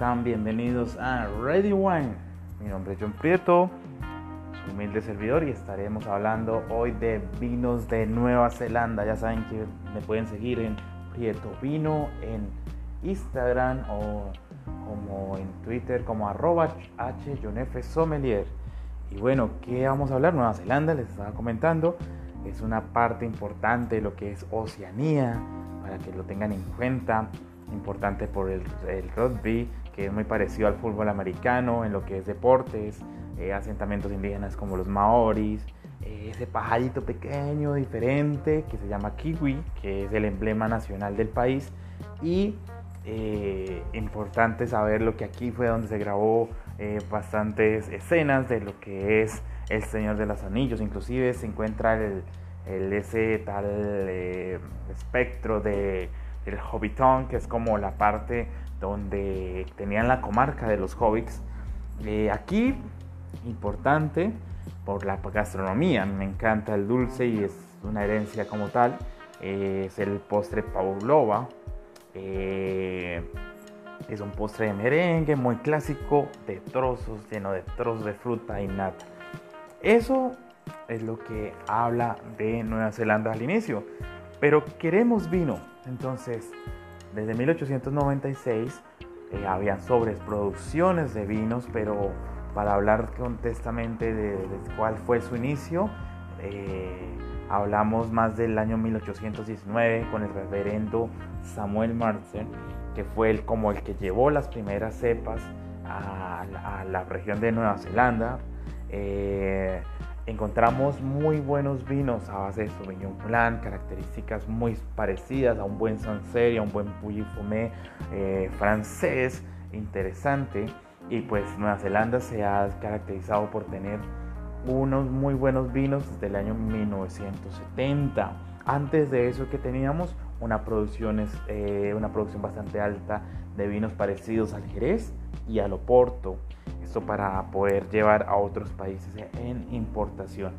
están? Bienvenidos a Ready Wine. Mi nombre es John Prieto, su humilde servidor, y estaremos hablando hoy de vinos de Nueva Zelanda. Ya saben que me pueden seguir en Prieto Vino en Instagram o como en Twitter como arroba F Sommelier. Y bueno, ¿qué vamos a hablar? Nueva Zelanda, les estaba comentando, es una parte importante de lo que es Oceanía, para que lo tengan en cuenta importante por el, rugby, que es muy parecido al fútbol americano en lo que es deportes, eh, asentamientos indígenas como los maoris, eh, ese pajarito pequeño, diferente, que se llama kiwi, que es el emblema nacional del país, y eh, importante saber lo que aquí fue donde se grabó bastantes escenas de lo que es El Señor de los Anillos, inclusive se encuentra el, el ese tal espectro de el Hobbiton, que es como la parte donde tenían la comarca de los hobbits. Eh, aquí, importante por la gastronomía, me encanta el dulce y es una herencia como tal. Eh, es el postre pavlova. Es un postre de merengue muy clásico, de trozos, lleno de trozos de fruta y nata. Eso es lo que habla de Nueva Zelanda al inicio. Pero queremos vino. Entonces, desde 1896 eh, habían sobreproducciones de vinos, pero para hablar contestamente de, cuál fue su inicio, eh, hablamos más del año 1819 con el reverendo Samuel Martin, que fue el, como el que llevó las primeras cepas a, la región de Nueva Zelanda. Eh, encontramos muy buenos vinos a base de Sauvignon Blanc, características muy parecidas a un buen Sancerre, a un buen Puy Fumé eh, francés, interesante. Y pues Nueva Zelanda se ha caracterizado por tener unos muy buenos vinos desde el año 1970. Antes de eso que teníamos una producción, eh, una producción bastante alta de vinos parecidos al Jerez y al Oporto para poder llevar a otros países en importación.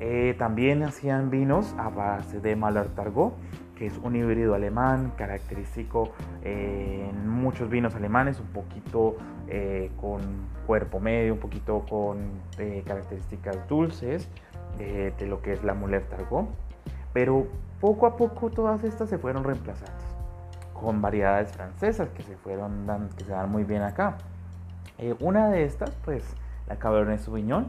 Eh, también hacían vinos a base de Mallartargot, que es un híbrido alemán característico eh, en muchos vinos alemanes, un poquito con cuerpo medio, un poquito con características dulces de lo que es la Muller Targot. Pero poco a poco todas estas se fueron reemplazando con variedades francesas que se fueron que se dan muy bien acá. Eh, una de estas, pues, la Cabernet Sauvignon,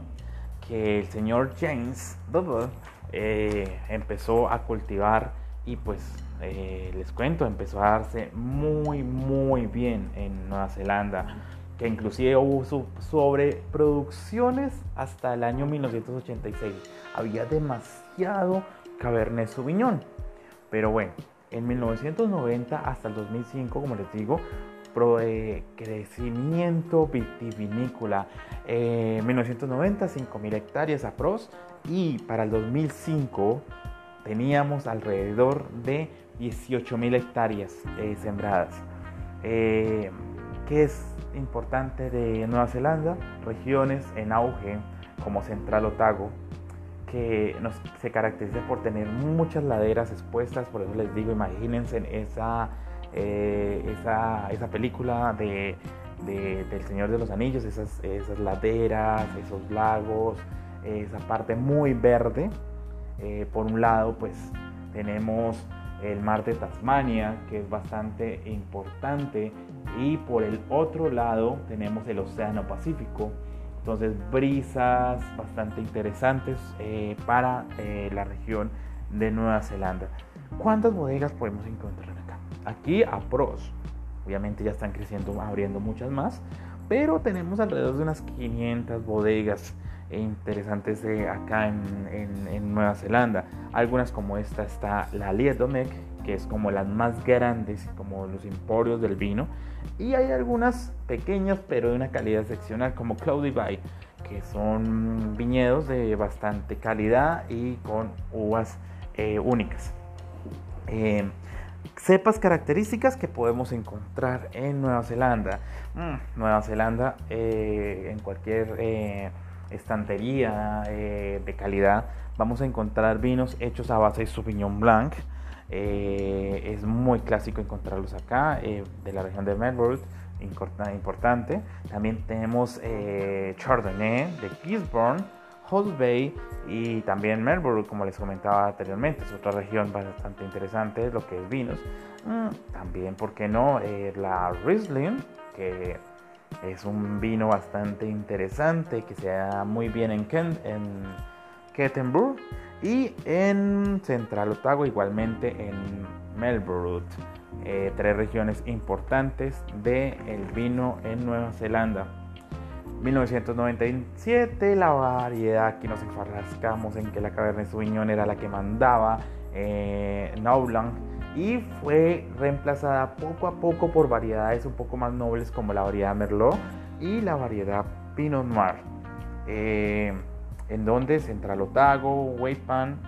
que el señor James Douglas eh, empezó a cultivar y pues eh, les cuento, empezó a darse muy, muy bien en Nueva Zelanda, que inclusive hubo sobreproducciones hasta el año 1986. Había demasiado Cabernet Sauvignon. Pero bueno, en 1990 hasta el 2005, como les digo, de crecimiento vitivinícola. En 1990, 5.000 hectáreas a pros y para el 2005 teníamos alrededor de 18.000 hectáreas eh, sembradas. ¿Qué es importante de Nueva Zelanda? Regiones en auge como Central Otago, que se caracteriza por tener muchas laderas expuestas, por eso les digo, imagínense esa eh, esa, esa, película de, del Señor de los Anillos, esas, esas laderas, esos lagos, esa parte muy verde. Eh, por un lado, pues tenemos el mar de Tasmania, que es bastante importante, y por el otro lado tenemos el Océano Pacífico. Entonces, brisas bastante interesantes eh, para la región de Nueva Zelanda. ¿Cuántas bodegas podemos encontrar acá? Aquí a pros. Obviamente ya están creciendo, abriendo muchas más, pero tenemos alrededor de unas 500 bodegas interesantes de acá en, Nueva Zelanda. Algunas como esta está la Liedomec, que es como las más grandes, como los emporios del vino. Y hay algunas pequeñas, pero de una calidad excepcional, como Cloudy Bay, que son viñedos de bastante calidad y con uvas eh, únicas. Eh, cepas características que podemos encontrar en Nueva Zelanda. Mm, Nueva Zelanda, eh, en cualquier eh, estantería de calidad, vamos a encontrar vinos hechos a base de Sauvignon Blanc. es muy clásico encontrarlos acá, de la región de Melbourne, importante. También tenemos eh, Chardonnay de Gisborne, Halls Bay y también Melbourne, como les comentaba anteriormente. Es otra región bastante interesante, lo que es vinos. Mm, también, ¿por qué no? Eh, la Riesling, que es un vino bastante interesante, que se da muy bien en, Kent, en Kettenburg y en Central Otago, igualmente en Melbourne. Eh, tres regiones importantes del el vino en Nueva Zelanda. 1997, la variedad, aquí nos enfrascamos en que la Cabernet Sauvignon era la que mandaba eh, y fue reemplazada poco a poco por variedades un poco más nobles como la variedad Merlot y la variedad Pinot Noir. Eh, en donde Central Otago, Waypan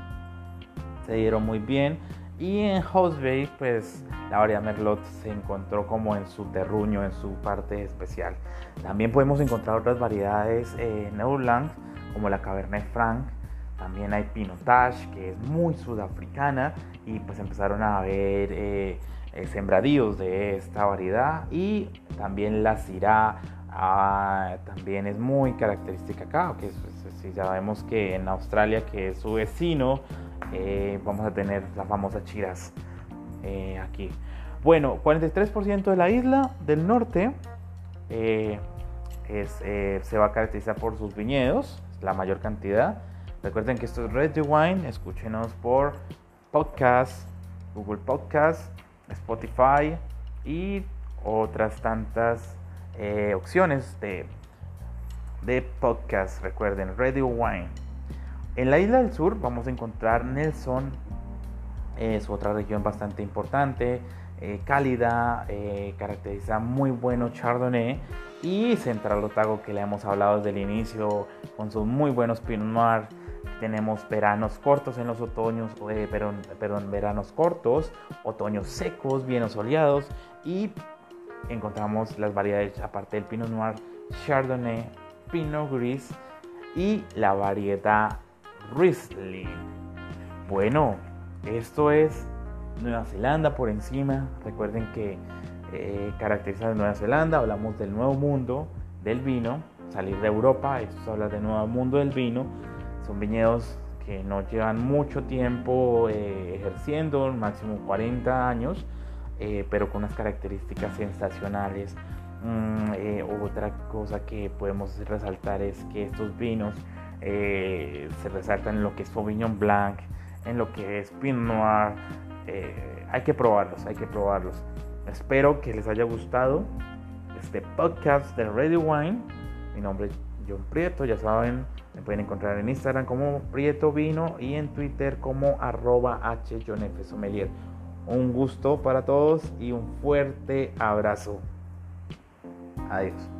se dieron muy bien y en House Bay pues la variedad Merlot se encontró como en su terruño, en su parte especial. También podemos encontrar otras variedades en Neuland como la Cabernet Franc, también hay Pinotage, que es muy sudafricana, y pues empezaron a haber eh, eh, sembradíos de esta variedad. Y también la Syrah ah, también es muy característica acá, que si sabemos que en Australia, que es su vecino, eh, vamos a tener las famosas chiras aquí. Bueno, 43% de la isla del norte es, se va a caracterizar por sus viñedos, la mayor cantidad. Recuerden que esto es Red Wine, escúchenos por podcast, Google Podcast, Spotify y otras tantas eh, opciones de, de podcast. Recuerden, Radio Wine. En la isla del sur vamos a encontrar Nelson, es otra región bastante importante, eh, cálida, eh, caracteriza muy bueno Chardonnay y Central Otago que le hemos hablado desde el inicio con sus muy buenos Pinot Noir tenemos veranos cortos en los otoños, eh, perdón, veranos cortos, otoños secos, bien soleados y encontramos las variedades aparte del Pinot Noir, Chardonnay, Pinot Gris y la variedad Riesling. Bueno, esto es Nueva Zelanda por encima. Recuerden que eh, caracteriza a Nueva Zelanda, hablamos del nuevo mundo del vino, salir de Europa, esto habla del nuevo mundo del vino son viñedos que no llevan mucho tiempo eh, ejerciendo, máximo 40 años, eh, pero con unas características sensacionales. Mm, eh, otra cosa que podemos resaltar es que estos vinos se resaltan en lo que es Sauvignon Blanc, en lo que es Pinot Noir. Hay que probarlos, hay que probarlos. Espero que les haya gustado este podcast de Ready Wine. Mi nombre es John Prieto, ya saben, me pueden encontrar en Instagram como Prieto Vino y en Twitter como arroba H Un gusto para todos y un fuerte abrazo. Adiós.